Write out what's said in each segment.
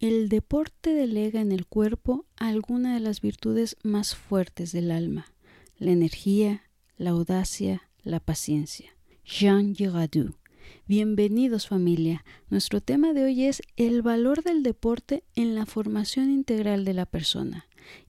El deporte delega en el cuerpo alguna de las virtudes más fuertes del alma, la energía, la audacia, la paciencia. Jean Giraudoux. Bienvenidos familia. Nuestro tema de hoy es el valor del deporte en la formación integral de la persona.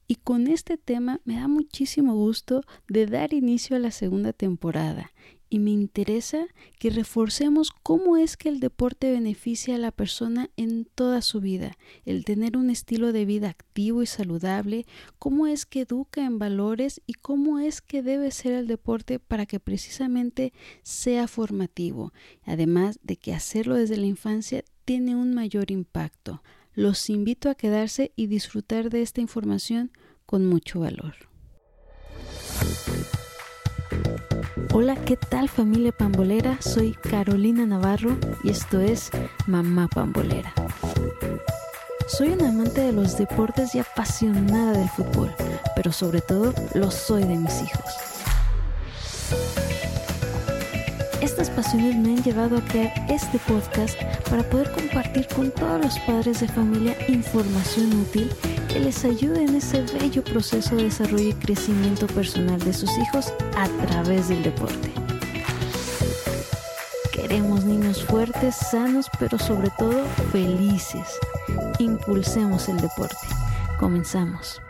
Y con este tema me da muchísimo gusto de dar inicio a la segunda temporada y me interesa que reforcemos cómo es que el deporte beneficia a la persona en toda su vida, el tener un estilo de vida activo y saludable, cómo es que educa en valores y cómo es que debe ser el deporte para que precisamente sea formativo, además de que hacerlo desde la infancia tiene un mayor impacto. Los invito a quedarse y disfrutar de esta información con mucho valor. Hola, ¿qué tal familia pambolera? Soy Carolina Navarro y esto es Mamá Pambolera. Soy una amante de los deportes y apasionada del fútbol, pero sobre todo lo soy de mis hijos. Estas pasiones me han llevado a crear este podcast para poder compartir con todos los padres de familia información útil que les ayude en ese bello proceso de desarrollo y crecimiento personal de sus hijos a través del deporte. Queremos niños fuertes, sanos, pero sobre todo felices. Impulsemos el deporte. Comenzamos.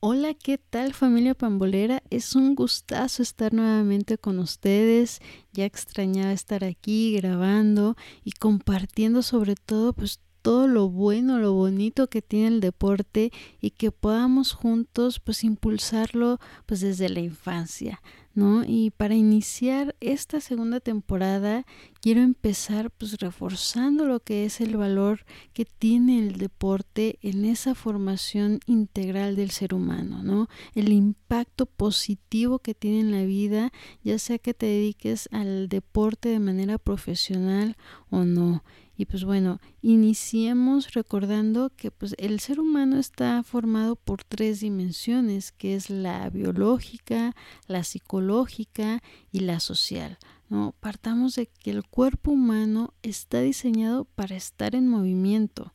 Hola, ¿qué tal familia pambolera? Es un gustazo estar nuevamente con ustedes. Ya extrañaba estar aquí grabando y compartiendo sobre todo pues todo lo bueno, lo bonito que tiene el deporte y que podamos juntos pues impulsarlo pues desde la infancia, ¿no? Y para iniciar esta segunda temporada quiero empezar pues reforzando lo que es el valor que tiene el deporte en esa formación integral del ser humano, ¿no? El impacto positivo que tiene en la vida, ya sea que te dediques al deporte de manera profesional o no. Y pues bueno, iniciemos recordando que pues el ser humano está formado por tres dimensiones, que es la biológica, la psicológica y la social. ¿No? Partamos de que el cuerpo humano está diseñado para estar en movimiento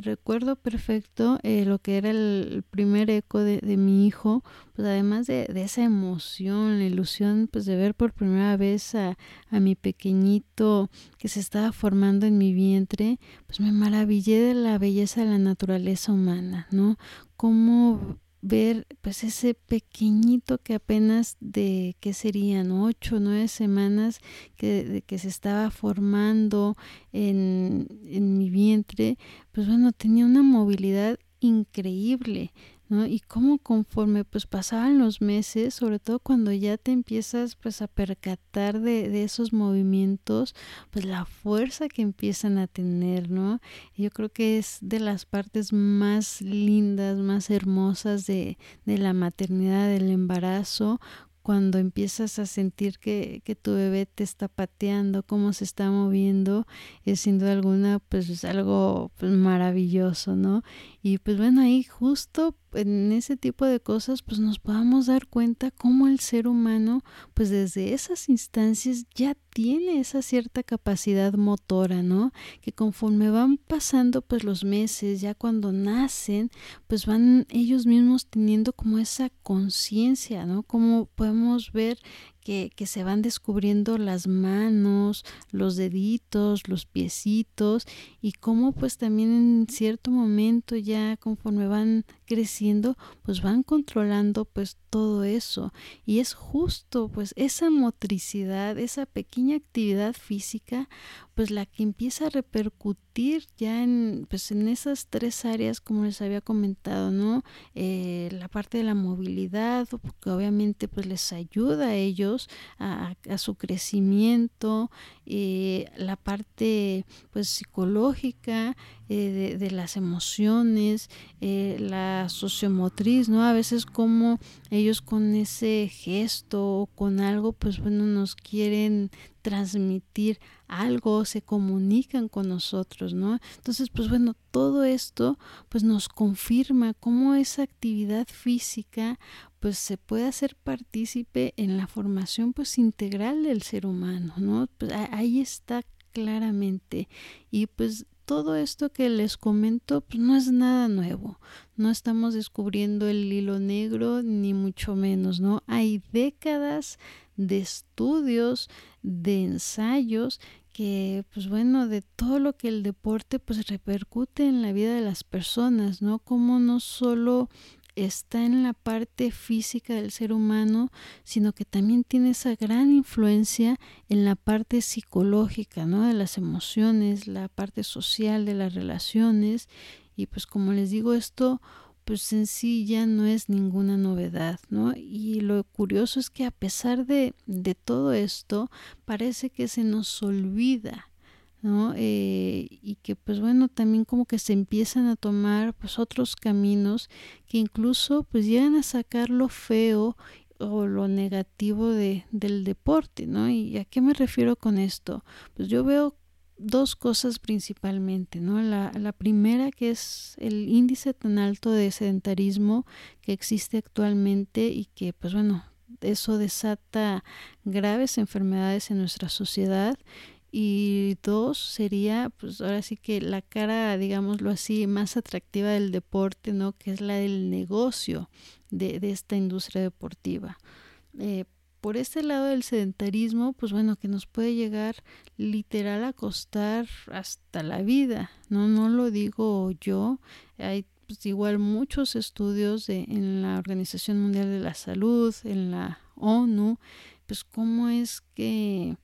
recuerdo perfecto eh, lo que era el, primer eco de, mi hijo, pues además de, esa emoción, la ilusión pues de ver por primera vez a, a, mi pequeñito que se estaba formando en mi vientre, pues me maravillé de la belleza de la naturaleza humana, ¿no? Cómo ver pues ese pequeñito que apenas de qué serían ocho o nueve semanas que, que se estaba formando en, en mi vientre pues bueno tenía una movilidad increíble y cómo conforme pues pasaban los meses, sobre todo cuando ya te empiezas pues a percatar de, de esos movimientos, pues la fuerza que empiezan a tener, ¿no? Yo creo que es de las partes más lindas, más hermosas de, de la maternidad, del embarazo, cuando empiezas a sentir que, que, tu bebé te está pateando, cómo se está moviendo, es sin duda alguna pues es algo pues, maravilloso, ¿no? Y pues bueno, ahí justo en ese tipo de cosas pues nos podamos dar cuenta cómo el ser humano pues desde esas instancias ya tiene esa cierta capacidad motora, ¿no? Que conforme van pasando pues los meses, ya cuando nacen, pues van ellos mismos teniendo como esa conciencia, ¿no? Como podemos ver que, que, se van descubriendo las manos, los deditos, los piecitos y cómo pues también en cierto momento ya conforme van creciendo pues van controlando pues todo eso. Y es justo pues esa motricidad, esa pequeña actividad física pues la que empieza a repercutir ya en pues en esas tres áreas como les había comentado, ¿no? Eh, la parte de la movilidad, porque obviamente pues les ayuda a ellos a, su crecimiento, eh, la parte pues psicológica eh, de, las emociones, la sociomotriz, ¿no? A veces como ellos con ese gesto o con algo, pues bueno, nos quieren transmitir algo, se comunican con nosotros, ¿no? Entonces, pues bueno, todo esto pues nos confirma cómo esa actividad física pues se puede hacer partícipe en la formación pues integral del ser humano, ¿no? Pues ahí está claramente y pues todo esto que les comento pues no es nada nuevo. No estamos descubriendo el hilo negro ni mucho menos, ¿no? Hay décadas de estudios, de ensayos que pues bueno, de todo lo que el deporte pues repercute en la vida de las personas, ¿no? Como no solo está en la parte física del ser humano, sino que también tiene esa gran influencia en la parte psicológica, ¿no? De las emociones, la parte social de las relaciones. Y pues como les digo, esto pues en sí ya no es ninguna novedad, ¿no? Y lo curioso es que a pesar de, de todo esto, parece que se nos olvida ¿no? Eh, y que pues bueno, también como que se empiezan a tomar pues otros caminos que incluso pues llegan a sacar lo feo o lo negativo de, del deporte, ¿no? ¿Y a qué me refiero con esto? Pues yo veo dos cosas principalmente, ¿no? La, la primera que es el índice tan alto de sedentarismo que existe actualmente y que pues bueno, eso desata graves enfermedades en nuestra sociedad. Y dos sería pues ahora sí que la cara digámoslo así más atractiva del deporte no que es la del negocio de, esta industria deportiva. Eh, por este lado del sedentarismo pues bueno que nos puede llegar literal a costar hasta la vida no no lo digo yo hay pues, igual muchos estudios de, en la Organización Mundial de la Salud en la ONU pues cómo es que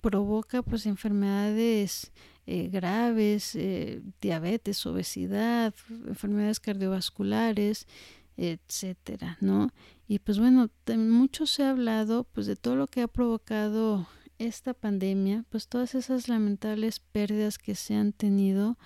provoca pues enfermedades eh, graves, eh, diabetes, obesidad, enfermedades cardiovasculares, etcétera, ¿no? Y pues bueno, mucho se ha hablado pues de todo lo que ha provocado esta pandemia, pues todas esas lamentables pérdidas que se han tenido,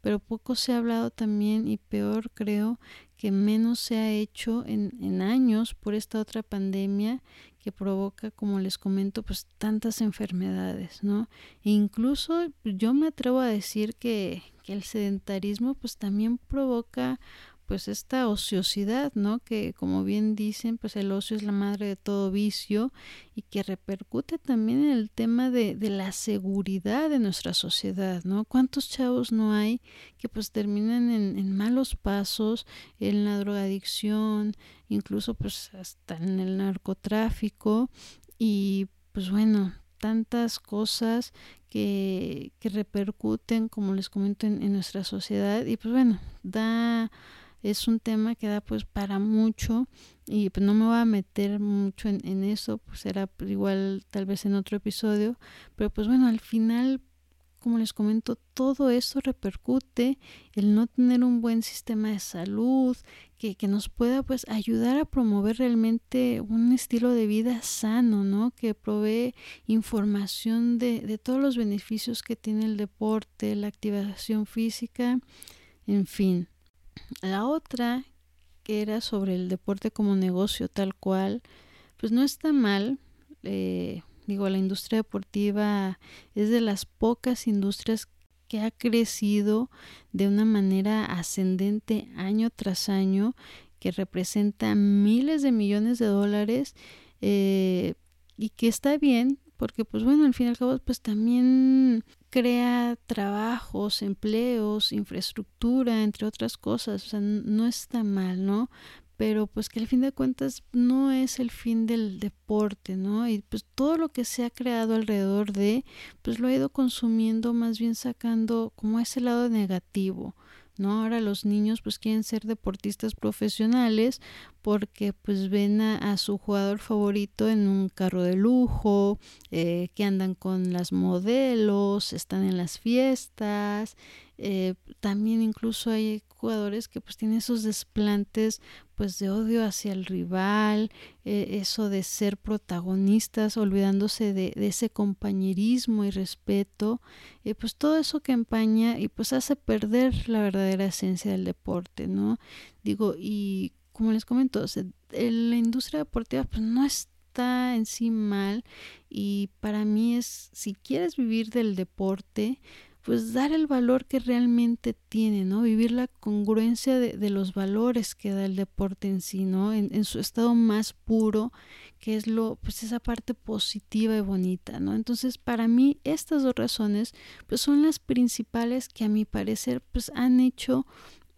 pero poco se ha hablado también y peor creo que menos se ha hecho en, en años por esta otra pandemia que provoca, como les comento, pues tantas enfermedades, ¿no? E incluso yo me atrevo a decir que, que el sedentarismo pues también provoca pues esta ociosidad, ¿no? Que como bien dicen, pues el ocio es la madre de todo vicio y que repercute también en el tema de, de la seguridad de nuestra sociedad, ¿no? ¿Cuántos chavos no hay que pues terminan en, en malos pasos, en la drogadicción, incluso pues hasta en el narcotráfico y pues bueno, tantas cosas que, que repercuten, como les comento, en, en nuestra sociedad y pues bueno, da es un tema que da pues para mucho y pues no me voy a meter mucho en, en eso, pues será igual tal vez en otro episodio, pero pues bueno, al final como les comento, todo eso repercute el no tener un buen sistema de salud que, que, nos pueda pues ayudar a promover realmente un estilo de vida sano, ¿no? Que provee información de, de todos los beneficios que tiene el deporte, la activación física, en fin. La otra, que era sobre el deporte como negocio tal cual, pues no está mal. Eh, digo, la industria deportiva es de las pocas industrias que ha crecido de una manera ascendente año tras año, que representa miles de millones de dólares eh, y que está bien porque pues bueno, al fin y al cabo pues también crea trabajos, empleos, infraestructura, entre otras cosas, o sea, no está mal, ¿no? Pero pues que al fin de cuentas no es el fin del deporte, ¿no? Y pues todo lo que se ha creado alrededor de, pues lo ha ido consumiendo más bien sacando como ese lado negativo. ¿no? Ahora los niños pues quieren ser deportistas profesionales porque pues ven a, su jugador favorito en un carro de lujo, eh, que andan con las modelos, están en las fiestas, eh, también incluso hay jugadores que pues tienen esos desplantes pues de odio hacia el rival, eh, eso de ser protagonistas, olvidándose de, ese compañerismo y respeto, pues todo eso que empaña y pues hace perder la verdadera esencia del deporte, ¿no? Digo, y como les comento, la industria deportiva pues no está en sí mal y para mí es, si quieres vivir del deporte, pues dar el valor que realmente tiene, ¿no? Vivir la congruencia de, los valores que da el deporte en sí, ¿no? En, su estado más puro, que es lo, pues esa parte positiva y bonita, ¿no? Entonces, para mí, estas dos razones, pues son las principales que a mi parecer, pues han hecho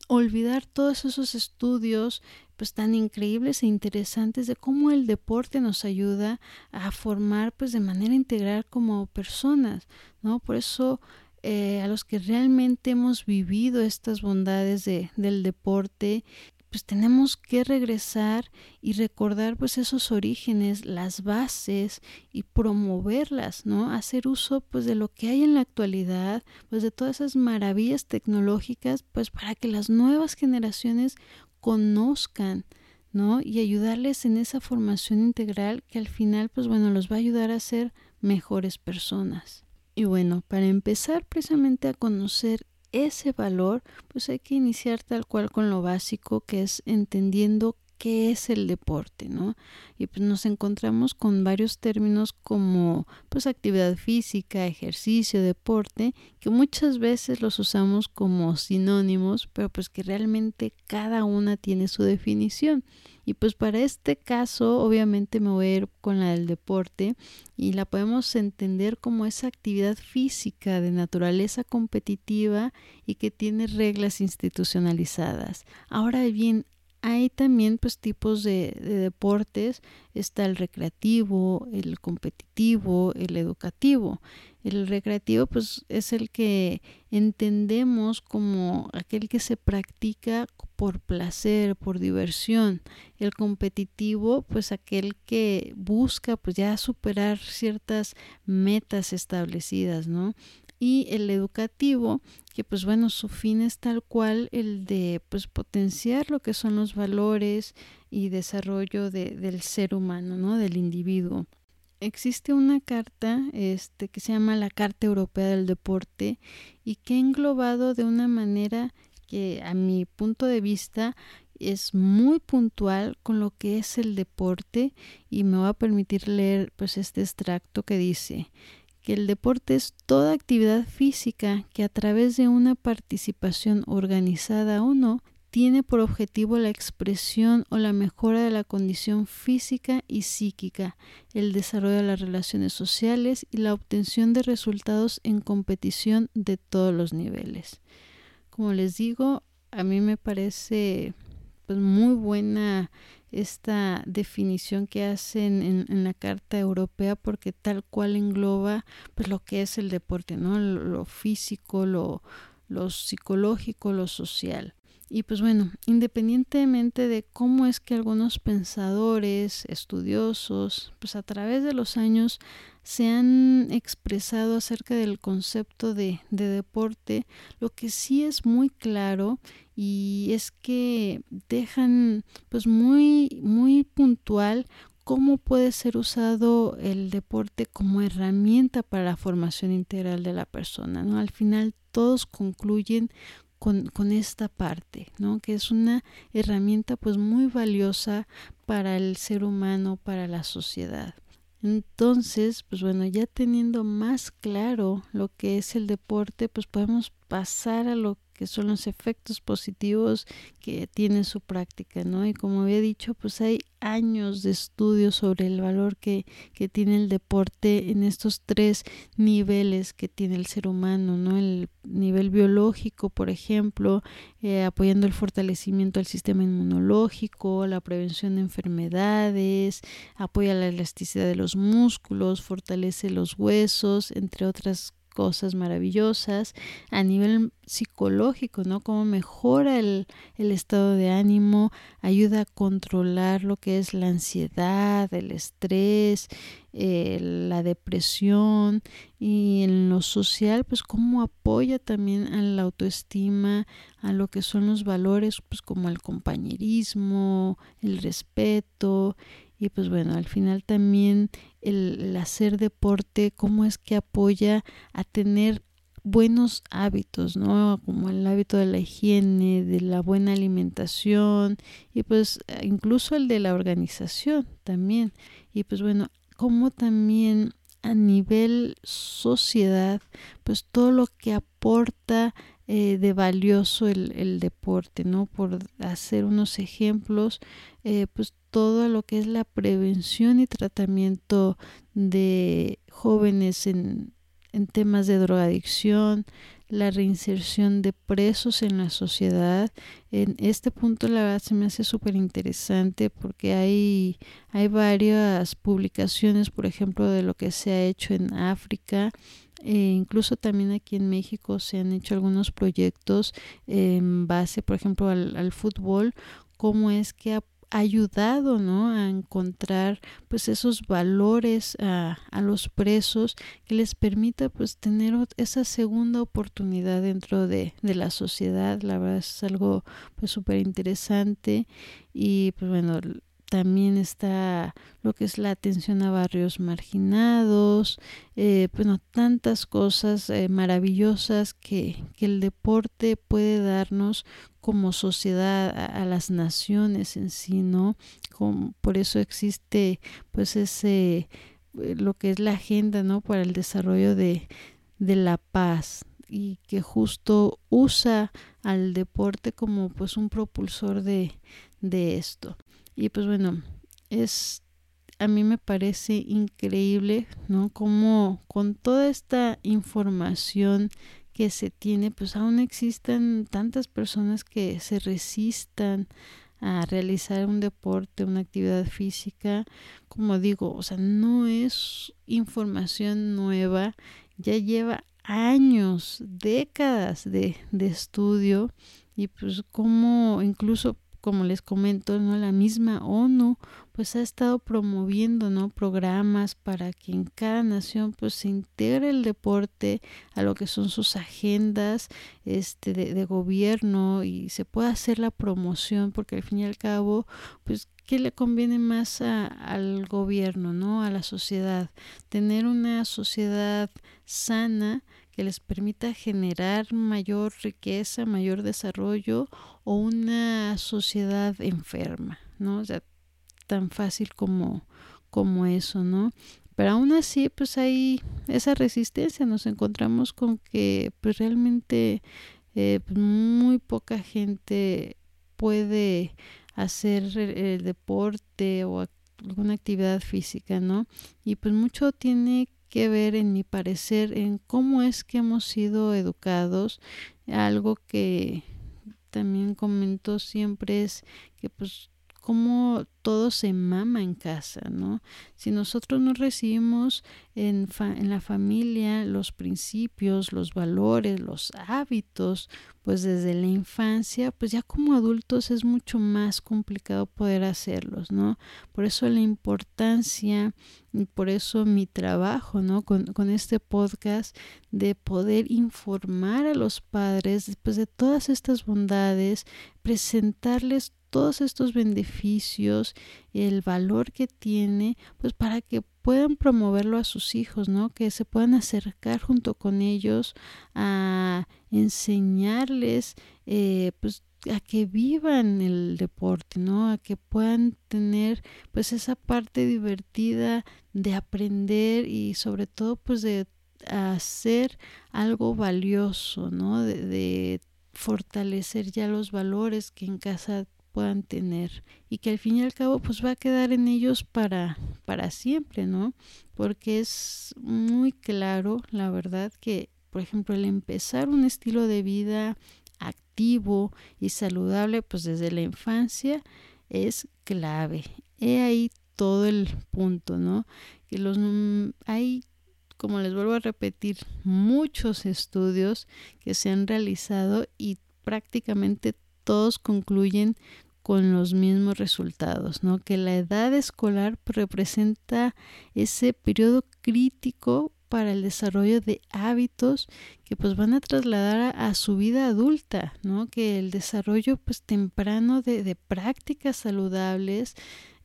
olvidar todos esos estudios pues tan increíbles e interesantes de cómo el deporte nos ayuda a formar pues de manera integral como personas, ¿no? Por eso eh, a los que realmente hemos vivido estas bondades de, del deporte, pues tenemos que regresar y recordar pues esos orígenes, las bases y promoverlas, ¿no? Hacer uso pues de lo que hay en la actualidad, pues de todas esas maravillas tecnológicas, pues para que las nuevas generaciones conozcan, ¿no? Y ayudarles en esa formación integral que al final pues bueno, los va a ayudar a ser mejores personas. Y bueno, para empezar precisamente a conocer ese valor, pues hay que iniciar tal cual con lo básico, que es entendiendo qué es el deporte, ¿no? Y pues nos encontramos con varios términos como pues actividad física, ejercicio, deporte, que muchas veces los usamos como sinónimos, pero pues que realmente cada una tiene su definición. Y pues para este caso, obviamente me voy a ir con la del deporte y la podemos entender como esa actividad física de naturaleza competitiva y que tiene reglas institucionalizadas. Ahora bien, hay también pues tipos de, deportes, está el recreativo, el competitivo, el educativo. El recreativo pues es el que entendemos como aquel que se practica por placer, por diversión. El competitivo pues aquel que busca pues ya superar ciertas metas establecidas, ¿no? Y el educativo que pues bueno su fin es tal cual el de pues potenciar lo que son los valores y desarrollo de, del ser humano no del individuo. Existe una carta este que se llama la carta europea del deporte y que ha englobado de una manera que a mi punto de vista es muy puntual con lo que es el deporte y me va a permitir leer pues este extracto que dice que el deporte es toda actividad física que a través de una participación organizada o no tiene por objetivo la expresión o la mejora de la condición física y psíquica, el desarrollo de las relaciones sociales y la obtención de resultados en competición de todos los niveles. Como les digo, a mí me parece pues muy buena esta definición que hacen en, la Carta Europea porque tal cual engloba pues lo que es el deporte, ¿no? Lo, físico, lo, lo psicológico, lo social. Y pues bueno, independientemente de cómo es que algunos pensadores, estudiosos, pues a través de los años se han expresado acerca del concepto de, de deporte, lo que sí es muy claro y es que dejan pues muy muy puntual cómo puede ser usado el deporte como herramienta para la formación integral de la persona. Al final todos concluyen con, con, esta parte, ¿no? Que es una herramienta pues muy valiosa para el ser humano, para la sociedad. Entonces, pues bueno, ya teniendo más claro lo que es el deporte, pues podemos pasar a lo que son los efectos positivos que tiene su práctica, ¿no? Y como había dicho, pues hay años de estudio sobre el valor que, tiene el deporte en estos tres niveles que tiene el ser humano, ¿no? El nivel biológico, por ejemplo, eh, apoyando el fortalecimiento del sistema inmunológico, la prevención de enfermedades, apoya la elasticidad de los músculos, fortalece los huesos, entre otras cosas maravillosas a nivel psicológico, ¿no? Cómo mejora el, estado de ánimo, ayuda a controlar lo que es la ansiedad, el estrés, eh, la depresión y en lo social, pues cómo apoya también a la autoestima, a lo que son los valores, pues como el compañerismo, el respeto y pues bueno, al final también el, hacer deporte, cómo es que apoya a tener buenos hábitos, ¿no? Como el hábito de la higiene, de la buena alimentación y pues incluso el de la organización también. Y pues bueno, cómo también a nivel sociedad, pues todo lo que aporta eh, de valioso el, deporte, ¿no? Por hacer unos ejemplos, eh, pues todo lo que es la prevención y tratamiento de jóvenes en, en temas de drogadicción, la reinserción de presos en la sociedad. En este punto la verdad se me hace súper interesante porque hay, hay varias publicaciones, por ejemplo, de lo que se ha hecho en África. E incluso también aquí en México se han hecho algunos proyectos en base, por ejemplo, al, al fútbol, cómo es que ayudado ¿no? a encontrar pues esos valores a, a, los presos que les permita pues tener esa segunda oportunidad dentro de, de la sociedad la verdad es algo pues súper interesante y pues bueno también está lo que es la atención a barrios marginados, eh, bueno, tantas cosas eh, maravillosas que, que, el deporte puede darnos como sociedad a, las naciones en sí, ¿no? por eso existe pues ese, eh, lo que es la agenda, ¿no? Para el desarrollo de, de la paz y que justo usa al deporte como pues un propulsor de, de esto. Y pues bueno, es a mí me parece increíble, ¿no? Como con toda esta información que se tiene, pues aún existen tantas personas que se resistan a realizar un deporte, una actividad física, como digo, o sea, no es información nueva, ya lleva años, décadas de, de estudio y pues como incluso como les comento, ¿no? La misma ONU pues ha estado promoviendo, ¿no? programas para que en cada nación pues se integre el deporte a lo que son sus agendas este de, gobierno y se pueda hacer la promoción porque al fin y al cabo pues ¿qué le conviene más al gobierno, ¿no? A la sociedad. Tener una sociedad sana que les permita generar mayor riqueza, mayor desarrollo o una sociedad enferma, ¿no? O sea, tan fácil como, como eso, ¿no? Pero aún así, pues hay esa resistencia, nos encontramos con que pues realmente eh, pues, muy poca gente puede hacer el deporte o alguna actividad física, ¿no? Y pues mucho tiene que ver, en mi parecer, en cómo es que hemos sido educados. Algo que también comento siempre es que pues cómo todo se mama en casa, ¿no? Si nosotros no recibimos en, la familia los principios, los valores, los hábitos, pues desde la infancia, pues ya como adultos es mucho más complicado poder hacerlos, ¿no? Por eso la importancia y por eso mi trabajo, ¿no? Con, con este podcast de poder informar a los padres después de todas estas bondades, presentarles todos estos beneficios, el valor que tiene, pues para que puedan promoverlo a sus hijos, ¿no? Que se puedan acercar junto con ellos a enseñarles, eh, pues a que vivan el deporte, ¿no? A que puedan tener pues esa parte divertida de aprender y sobre todo pues de hacer algo valioso, ¿no? De, de fortalecer ya los valores que en casa puedan tener y que al fin y al cabo pues va a quedar en ellos para para siempre no porque es muy claro la verdad que por ejemplo el empezar un estilo de vida activo y saludable pues desde la infancia es clave. He ahí todo el punto no que los hay como les vuelvo a repetir muchos estudios que se han realizado y prácticamente todos concluyen con los mismos resultados, ¿no? Que la edad escolar representa ese periodo crítico para el desarrollo de hábitos que pues van a trasladar a, su vida adulta, ¿no? Que el desarrollo pues temprano de, prácticas saludables,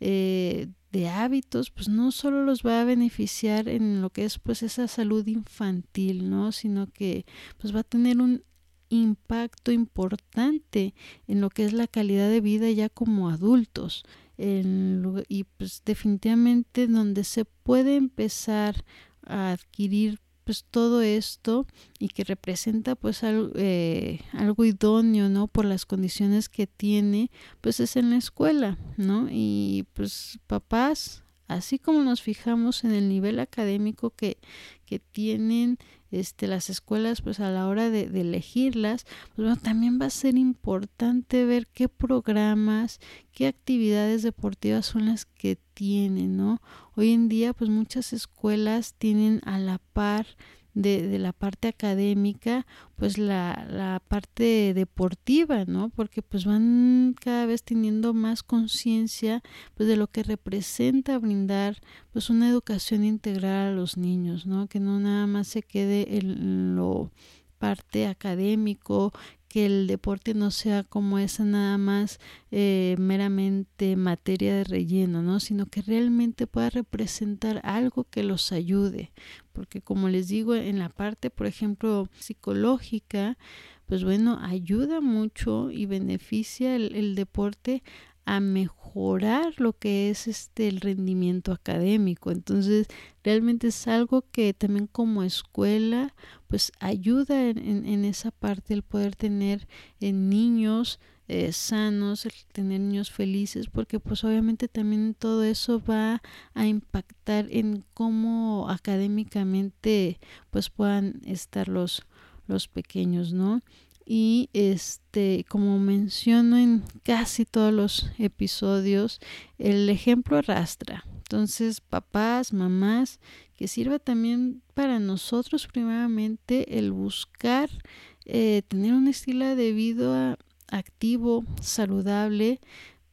eh, de hábitos, pues no solo los va a beneficiar en lo que es pues esa salud infantil, ¿no? Sino que pues va a tener un impacto importante en lo que es la calidad de vida ya como adultos. y pues definitivamente donde se puede empezar a adquirir pues todo esto y que representa pues algo, eh, algo idóneo no por las condiciones que tiene pues es en la escuela no y pues papás así como nos fijamos en el nivel académico que, que tienen este, las escuelas pues a la hora de, elegirlas, pues también va a ser importante ver qué programas, qué actividades deportivas son las que tienen, ¿no? Hoy en día pues muchas escuelas tienen a la par de, de, la parte académica, pues la, la, parte deportiva, ¿no? Porque pues van cada vez teniendo más conciencia pues de lo que representa brindar pues una educación integral a los niños, ¿no? Que no nada más se quede en lo parte académico, que el deporte no sea como esa nada más eh, meramente materia de relleno, ¿no? Sino que realmente pueda representar algo que los ayude. Porque como les digo, en la parte, por ejemplo, psicológica, pues bueno, ayuda mucho y beneficia el, el deporte a mejorar lo que es este el rendimiento académico entonces realmente es algo que también como escuela pues ayuda en, en, esa parte el poder tener en niños eh, sanos, el tener niños felices, porque pues obviamente también todo eso va a impactar en cómo académicamente pues puedan estar los, los pequeños, ¿no? Y este como menciono en casi todos los episodios el ejemplo arrastra. Entonces papás mamás que sirva también para nosotros primeramente el buscar eh, tener un estilo de vida activo saludable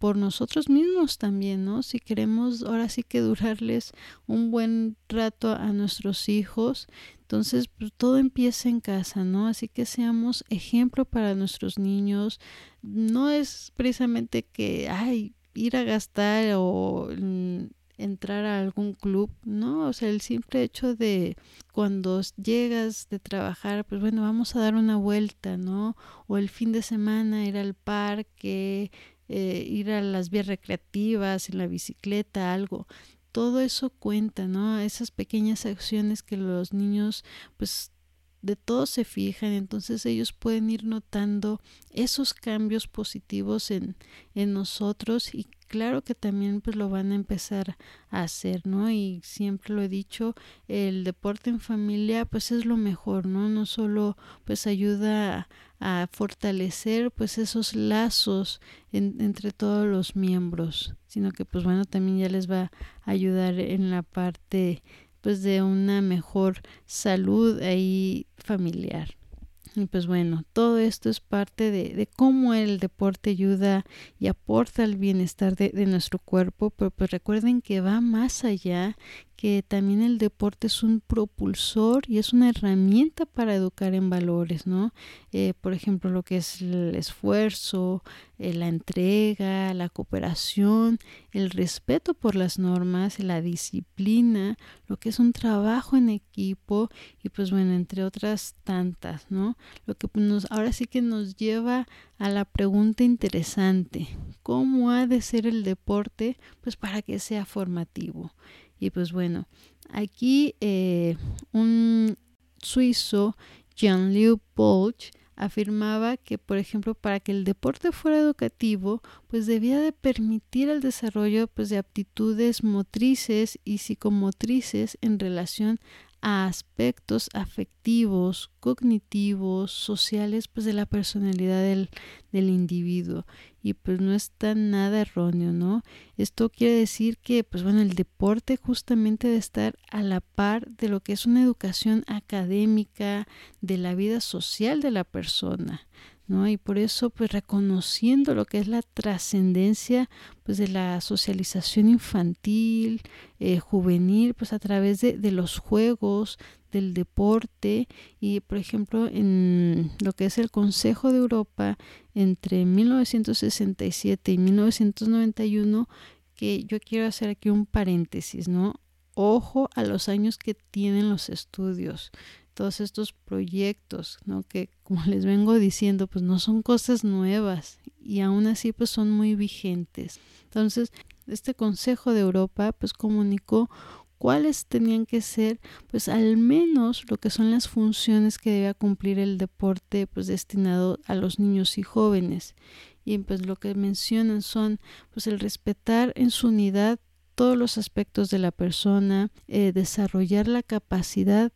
por nosotros mismos también, ¿no? Si queremos ahora sí que durarles un buen rato a nuestros hijos, entonces pues, todo empieza en casa, ¿no? Así que seamos ejemplo para nuestros niños. No es precisamente que, ay, ir a gastar o mm, entrar a algún club, ¿no? O sea, el simple hecho de cuando llegas de trabajar, pues bueno, vamos a dar una vuelta, ¿no? O el fin de semana ir al parque, eh, ir a las vías recreativas, en la bicicleta, algo. Todo eso cuenta, ¿no? Esas pequeñas acciones que los niños, pues de todo se fijan, entonces ellos pueden ir notando esos cambios positivos en, en nosotros y claro que también pues lo van a empezar a hacer, ¿no? Y siempre lo he dicho, el deporte en familia pues es lo mejor, ¿no? No solo pues ayuda a fortalecer pues esos lazos entre todos los miembros, sino que pues bueno también ya les va a ayudar en la parte pues de una mejor salud ahí familiar. Y pues bueno, todo esto es parte de, de, cómo el deporte ayuda y aporta al bienestar de, de, nuestro cuerpo, pero pues recuerden que va más allá que también el deporte es un propulsor y es una herramienta para educar en valores, ¿no? Eh, por ejemplo, lo que es el esfuerzo, eh, la entrega, la cooperación, el respeto por las normas, la disciplina, lo que es un trabajo en equipo y pues bueno, entre otras tantas, ¿no? Lo que nos, ahora sí que nos lleva a la pregunta interesante, ¿cómo ha de ser el deporte? Pues para que sea formativo. Y pues bueno, aquí eh, un suizo, Jean-Liu Polch, afirmaba que, por ejemplo, para que el deporte fuera educativo, pues debía de permitir el desarrollo pues, de aptitudes motrices y psicomotrices en relación a aspectos afectivos, cognitivos, sociales, pues de la personalidad del, del, individuo. Y pues no está nada erróneo, ¿no? Esto quiere decir que, pues bueno, el deporte justamente debe estar a la par de lo que es una educación académica, de la vida social de la persona. ¿No? Y por eso, pues reconociendo lo que es la trascendencia, pues de la socialización infantil, eh, juvenil, pues a través de, de, los juegos, del deporte y, por ejemplo, en lo que es el Consejo de Europa entre 1967 y 1991, que yo quiero hacer aquí un paréntesis, ¿no? Ojo a los años que tienen los estudios todos estos proyectos, ¿no? Que como les vengo diciendo, pues no son cosas nuevas y aún así pues son muy vigentes. Entonces, este Consejo de Europa pues comunicó cuáles tenían que ser pues al menos lo que son las funciones que debía cumplir el deporte pues destinado a los niños y jóvenes y pues lo que mencionan son pues el respetar en su unidad todos los aspectos de la persona, eh, desarrollar la capacidad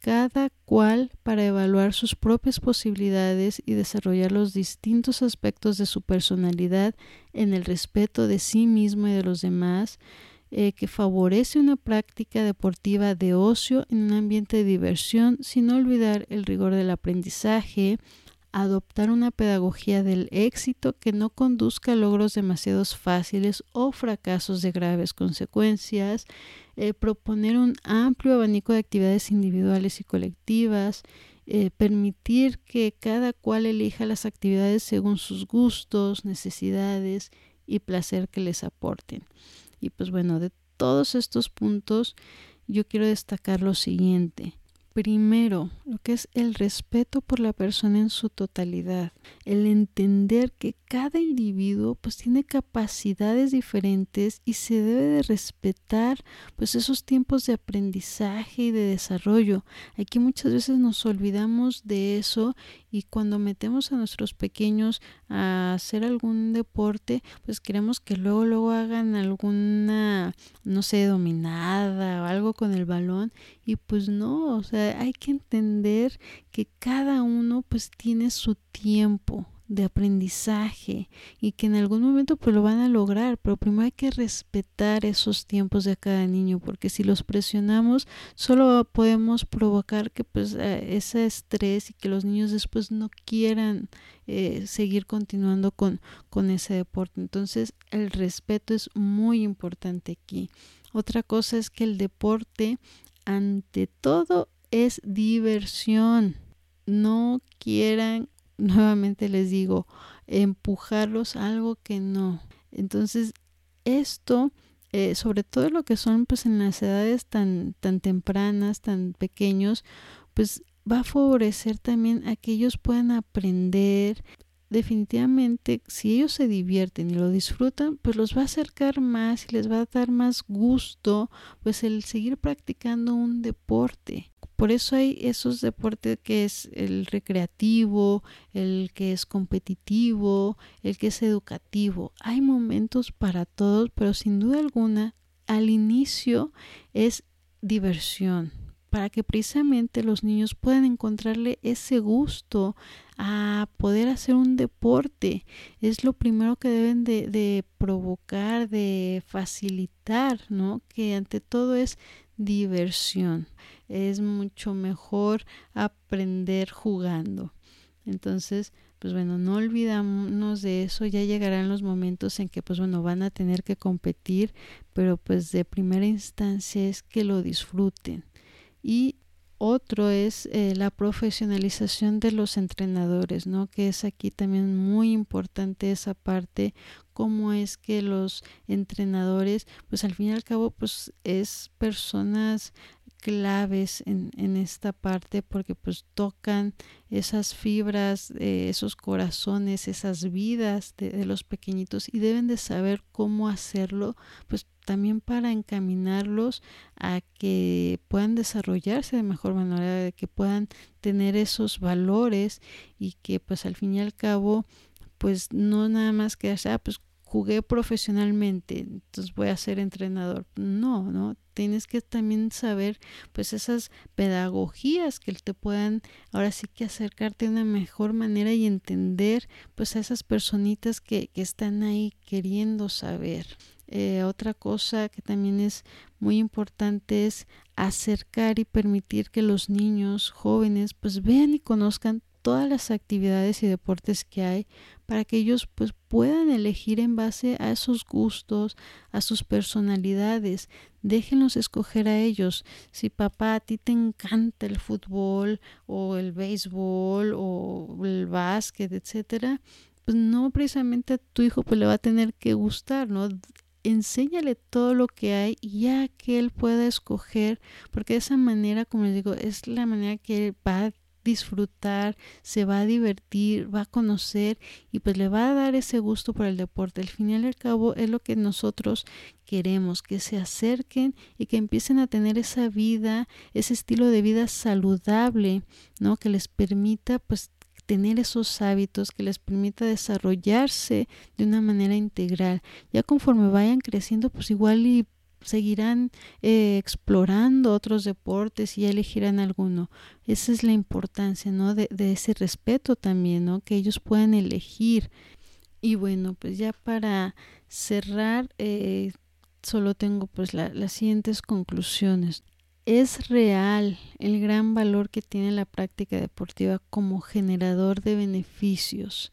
cada cual para evaluar sus propias posibilidades y desarrollar los distintos aspectos de su personalidad en el respeto de sí mismo y de los demás, eh, que favorece una práctica deportiva de ocio en un ambiente de diversión sin olvidar el rigor del aprendizaje, adoptar una pedagogía del éxito que no conduzca a logros demasiados fáciles o fracasos de graves consecuencias, eh, proponer un amplio abanico de actividades individuales y colectivas, eh, permitir que cada cual elija las actividades según sus gustos, necesidades y placer que les aporten. Y pues bueno, de todos estos puntos yo quiero destacar lo siguiente. Primero, lo que es el respeto por la persona en su totalidad, el entender que cada individuo pues tiene capacidades diferentes y se debe de respetar pues esos tiempos de aprendizaje y de desarrollo. Aquí muchas veces nos olvidamos de eso y cuando metemos a nuestros pequeños a hacer algún deporte, pues queremos que luego luego hagan alguna no sé, dominada o algo con el balón y pues no, o sea, hay que entender que cada uno pues tiene su tiempo, de aprendizaje y que en algún momento pues lo van a lograr, pero primero hay que respetar esos tiempos de cada niño porque si los presionamos solo podemos provocar que pues eh, ese estrés y que los niños después no quieran eh, seguir continuando con, con ese deporte. Entonces el respeto es muy importante aquí. Otra cosa es que el deporte ante todo es diversión. No quieran nuevamente les digo, empujarlos a algo que no. Entonces, esto, eh, sobre todo lo que son pues en las edades tan, tan tempranas, tan pequeños, pues va a favorecer también a que ellos puedan aprender. Definitivamente, si ellos se divierten y lo disfrutan, pues los va a acercar más y les va a dar más gusto, pues el seguir practicando un deporte. Por eso hay esos deportes que es el recreativo, el que es competitivo, el que es educativo. Hay momentos para todos, pero sin duda alguna, al inicio es diversión, para que precisamente los niños puedan encontrarle ese gusto a poder hacer un deporte. Es lo primero que deben de, provocar, de facilitar, ¿no? Que ante todo es diversión es mucho mejor aprender jugando. Entonces, pues bueno, no olvidamos de eso, ya llegarán los momentos en que pues bueno, van a tener que competir, pero pues de primera instancia es que lo disfruten. Y otro es eh, la profesionalización de los entrenadores, ¿no? Que es aquí también muy importante esa parte, cómo es que los entrenadores, pues al fin y al cabo, pues es personas claves en, en, esta parte porque pues tocan esas fibras, esos corazones, esas vidas de, de, los pequeñitos y deben de saber cómo hacerlo pues también para encaminarlos a que puedan desarrollarse de mejor manera, de que puedan tener esos valores y que pues al fin y al cabo pues no nada más que ah, pues jugué profesionalmente, entonces voy a ser entrenador. No, no, tienes que también saber pues esas pedagogías que te puedan ahora sí que acercarte de una mejor manera y entender pues a esas personitas que, que están ahí queriendo saber. Eh, otra cosa que también es muy importante es acercar y permitir que los niños jóvenes pues vean y conozcan todas las actividades y deportes que hay para que ellos pues puedan elegir en base a esos gustos, a sus personalidades. Déjenlos escoger a ellos. Si papá a ti te encanta el fútbol o el béisbol o el básquet, etcétera, pues no precisamente a tu hijo pues le va a tener que gustar, ¿no? enséñale todo lo que hay ya que él pueda escoger, porque de esa manera, como les digo, es la manera que él va a disfrutar, se va a divertir, va a conocer y pues le va a dar ese gusto por el deporte. Al fin y al cabo es lo que nosotros queremos, que se acerquen y que empiecen a tener esa vida, ese estilo de vida saludable, ¿no? Que les permita pues tener esos hábitos que les permita desarrollarse de una manera integral. Ya conforme vayan creciendo, pues igual y seguirán eh, explorando otros deportes y elegirán alguno. Esa es la importancia, ¿no? De, ese respeto también, ¿no? Que ellos puedan elegir. Y bueno, pues ya para cerrar, eh, solo tengo pues las siguientes conclusiones. Es real el gran valor que tiene la práctica deportiva como generador de beneficios.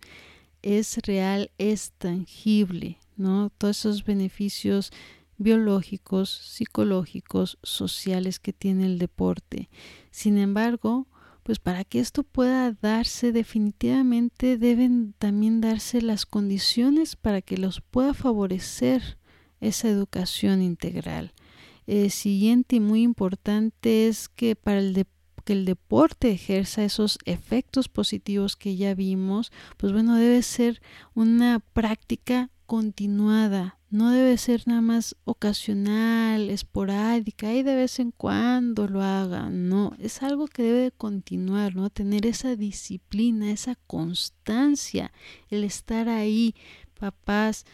Es real, es tangible, ¿no? Todos esos beneficios biológicos, psicológicos, sociales que tiene el deporte. Sin embargo, pues para que esto pueda darse definitivamente deben también darse las condiciones para que los pueda favorecer esa educación integral. Eh, siguiente y muy importante es que para que el deporte ejerza esos efectos positivos que ya vimos, pues bueno, debe ser una práctica continuada, no debe ser nada más ocasional, esporádica y de vez en cuando lo haga, no, es algo que debe continuar, ¿no? Tener esa disciplina, esa constancia, el estar ahí, papás,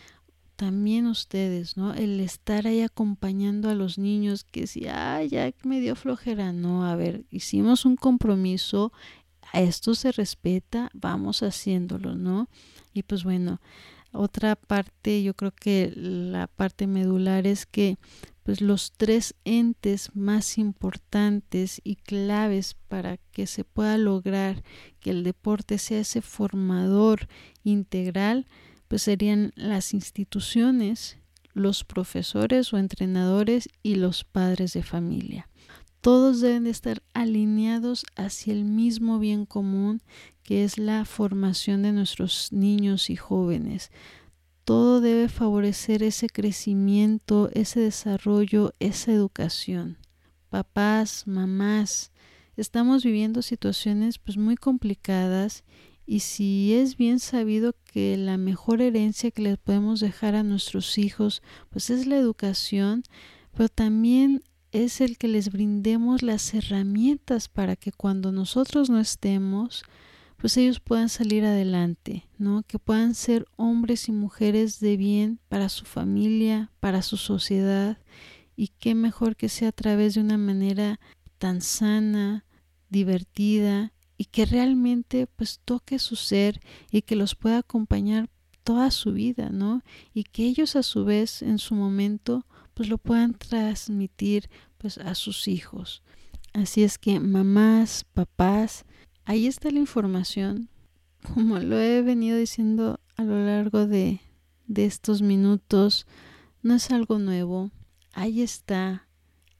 también ustedes, ¿no? El estar ahí acompañando a los niños que si, ay, ya me dio flojera, no, a ver, hicimos un compromiso, a esto se respeta, vamos haciéndolo, ¿no? Y pues bueno, otra parte, yo creo que la parte medular es que pues los tres entes más importantes y claves para que se pueda lograr que el deporte sea ese formador integral, pues serían las instituciones, los profesores o entrenadores y los padres de familia. Todos deben de estar alineados hacia el mismo bien común que es la formación de nuestros niños y jóvenes. Todo debe favorecer ese crecimiento, ese desarrollo, esa educación. Papás, mamás, estamos viviendo situaciones pues muy complicadas y si es bien sabido que la mejor herencia que les podemos dejar a nuestros hijos pues es la educación, pero también es el que les brindemos las herramientas para que cuando nosotros no estemos, pues ellos puedan salir adelante, ¿no? Que puedan ser hombres y mujeres de bien para su familia, para su sociedad, y qué mejor que sea a través de una manera tan sana, divertida y que realmente pues toque su ser y que los pueda acompañar toda su vida, ¿no? Y que ellos a su vez en su momento pues lo puedan transmitir pues a sus hijos. Así es que mamás, papás, ahí está la información. Como lo he venido diciendo a lo largo de, de estos minutos, no es algo nuevo. Ahí está.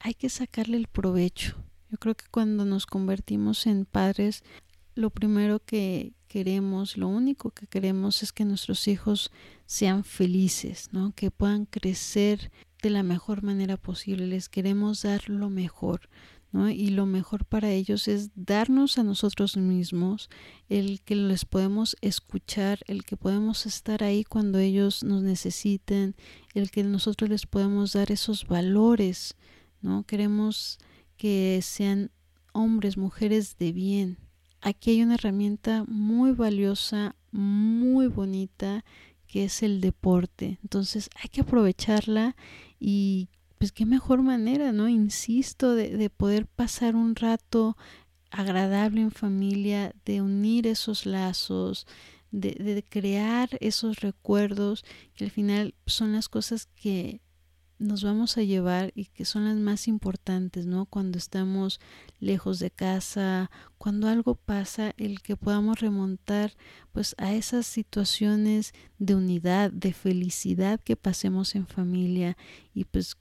Hay que sacarle el provecho. Yo creo que cuando nos convertimos en padres, lo primero que queremos, lo único que queremos es que nuestros hijos sean felices, ¿no? Que puedan crecer de la mejor manera posible, les queremos dar lo mejor, ¿no? Y lo mejor para ellos es darnos a nosotros mismos, el que les podemos escuchar, el que podemos estar ahí cuando ellos nos necesiten, el que nosotros les podemos dar esos valores, ¿no? Queremos que sean hombres, mujeres de bien. Aquí hay una herramienta muy valiosa, muy bonita, que es el deporte. Entonces hay que aprovecharla y pues qué mejor manera, ¿no? Insisto, de, de poder pasar un rato agradable en familia, de unir esos lazos, de, de, crear esos recuerdos que al final son las cosas que nos vamos a llevar y que son las más importantes, ¿no? Cuando estamos lejos de casa, cuando algo pasa, el que podamos remontar pues a esas situaciones de unidad, de felicidad que pasemos en familia y pues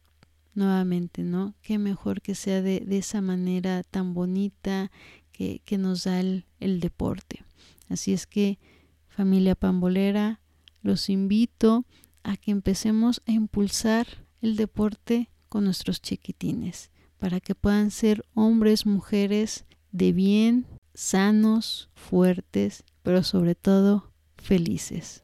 nuevamente, ¿no? Qué mejor que sea de, esa manera tan bonita que, nos da el deporte. Así es que familia pambolera, los invito a que empecemos a impulsar el deporte con nuestros chiquitines, para que puedan ser hombres, mujeres de bien, sanos, fuertes, pero sobre todo felices.